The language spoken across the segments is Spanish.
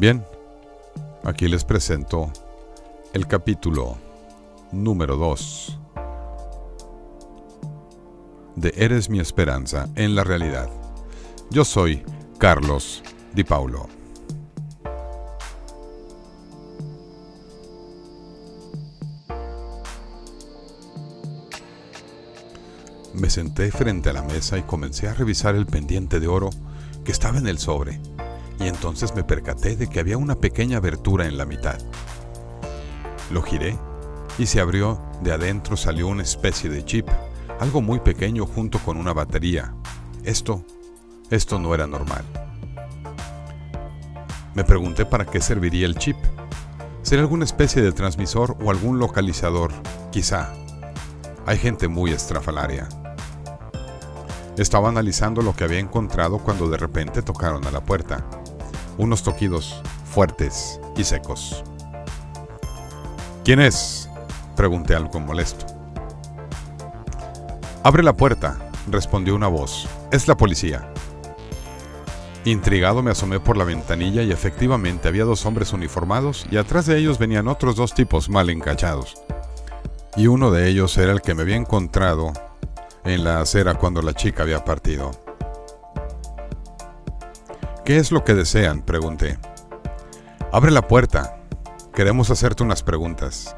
Bien, aquí les presento el capítulo número 2 de Eres mi esperanza en la realidad. Yo soy Carlos Di Paulo. Me senté frente a la mesa y comencé a revisar el pendiente de oro que estaba en el sobre, y entonces me percaté de que había una pequeña abertura en la mitad. Lo giré y se abrió, de adentro salió una especie de chip, algo muy pequeño junto con una batería. Esto, esto no era normal. Me pregunté para qué serviría el chip. ¿Sería alguna especie de transmisor o algún localizador? Quizá. Hay gente muy estrafalaria. Estaba analizando lo que había encontrado cuando de repente tocaron a la puerta. Unos toquidos fuertes y secos. ¿Quién es? Pregunté algo molesto. Abre la puerta, respondió una voz. Es la policía. Intrigado me asomé por la ventanilla y efectivamente había dos hombres uniformados y atrás de ellos venían otros dos tipos mal encachados. Y uno de ellos era el que me había encontrado en la acera cuando la chica había partido. ¿Qué es lo que desean? pregunté. Abre la puerta. Queremos hacerte unas preguntas.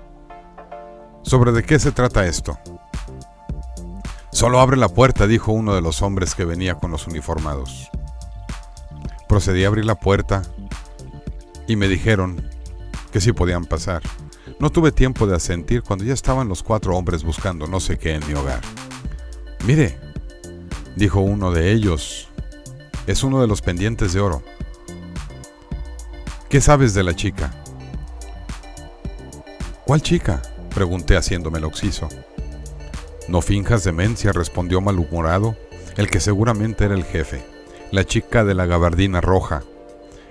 ¿Sobre de qué se trata esto? Solo abre la puerta, dijo uno de los hombres que venía con los uniformados. Procedí a abrir la puerta y me dijeron que sí podían pasar. No tuve tiempo de asentir cuando ya estaban los cuatro hombres buscando no sé qué en mi hogar. Mire, dijo uno de ellos, es uno de los pendientes de oro. ¿Qué sabes de la chica? ¿Cuál chica? pregunté haciéndome el oxiso. No finjas demencia, respondió malhumorado, el que seguramente era el jefe, la chica de la gabardina roja,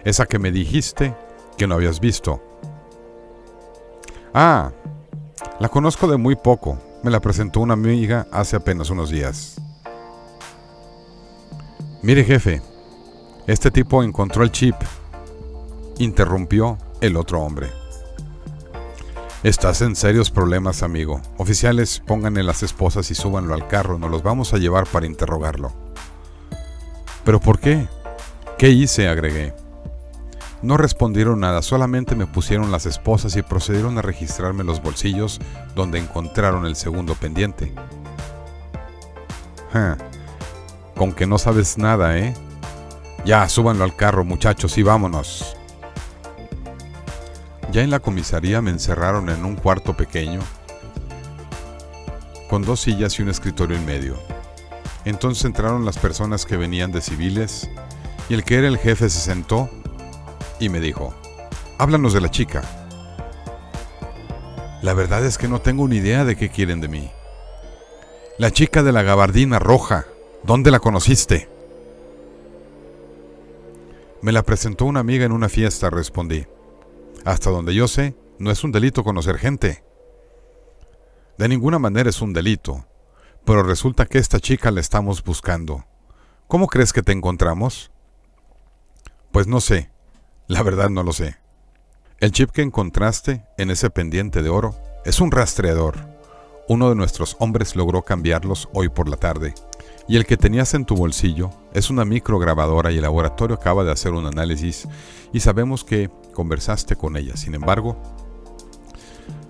esa que me dijiste que no habías visto. Ah, la conozco de muy poco, me la presentó una amiga hace apenas unos días. Mire jefe, este tipo encontró el chip, interrumpió el otro hombre. Estás en serios problemas, amigo. Oficiales, pónganle las esposas y súbanlo al carro, nos los vamos a llevar para interrogarlo. ¿Pero por qué? ¿Qué hice? agregué. No respondieron nada, solamente me pusieron las esposas y procedieron a registrarme los bolsillos donde encontraron el segundo pendiente. Con que no sabes nada, ¿eh? Ya, súbanlo al carro, muchachos, y vámonos. Ya en la comisaría me encerraron en un cuarto pequeño, con dos sillas y un escritorio en medio. Entonces entraron las personas que venían de civiles, y el que era el jefe se sentó y me dijo, háblanos de la chica. La verdad es que no tengo ni idea de qué quieren de mí. La chica de la gabardina roja, ¿dónde la conociste? Me la presentó una amiga en una fiesta, respondí. Hasta donde yo sé, no es un delito conocer gente. De ninguna manera es un delito, pero resulta que esta chica la estamos buscando. ¿Cómo crees que te encontramos? Pues no sé, la verdad no lo sé. El chip que encontraste en ese pendiente de oro es un rastreador. Uno de nuestros hombres logró cambiarlos hoy por la tarde. Y el que tenías en tu bolsillo es una micrograbadora y el laboratorio acaba de hacer un análisis y sabemos que conversaste con ella. Sin embargo,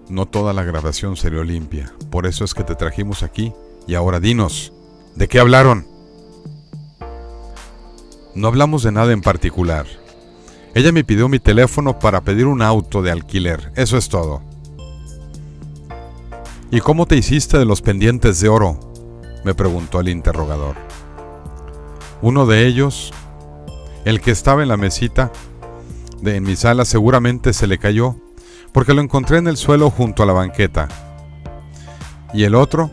no toda la grabación salió limpia. Por eso es que te trajimos aquí y ahora dinos, ¿de qué hablaron? No hablamos de nada en particular. Ella me pidió mi teléfono para pedir un auto de alquiler, eso es todo. ¿Y cómo te hiciste de los pendientes de oro? Me preguntó el interrogador. Uno de ellos, el que estaba en la mesita de en mi sala, seguramente se le cayó, porque lo encontré en el suelo junto a la banqueta. Y el otro,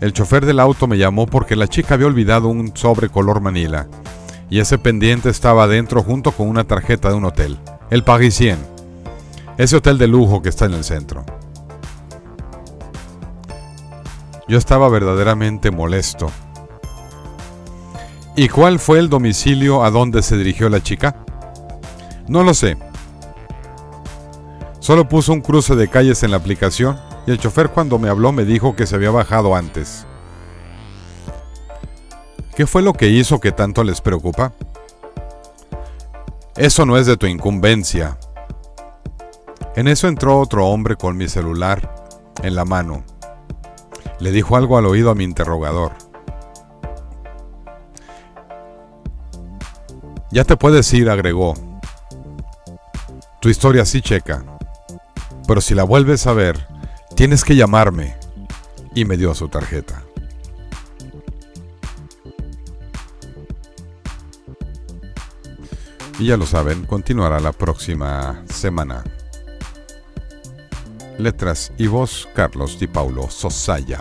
el chofer del auto me llamó porque la chica había olvidado un sobre color manila y ese pendiente estaba adentro junto con una tarjeta de un hotel, el Parisien, ese hotel de lujo que está en el centro. Yo estaba verdaderamente molesto. ¿Y cuál fue el domicilio a donde se dirigió la chica? No lo sé, Solo puso un cruce de calles en la aplicación y el chofer cuando me habló me dijo que se había bajado antes. ¿Qué fue lo que hizo que tanto les preocupa? Eso no es de tu incumbencia. En eso entró otro hombre con mi celular en la mano. Le dijo algo al oído a mi interrogador. Ya te puedes ir, agregó. Tu historia sí checa. Pero si la vuelves a ver, tienes que llamarme. Y me dio su tarjeta. Y ya lo saben, continuará la próxima semana. Letras y voz Carlos Di Paulo Sosaya.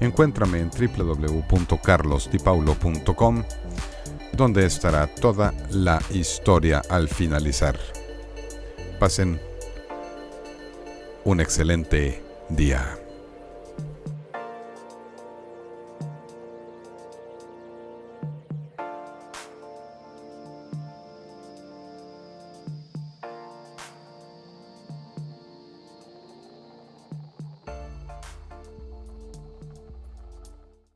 Encuéntrame en www.carlosdipaulo.com donde estará toda la historia al finalizar. Pasen un excelente día.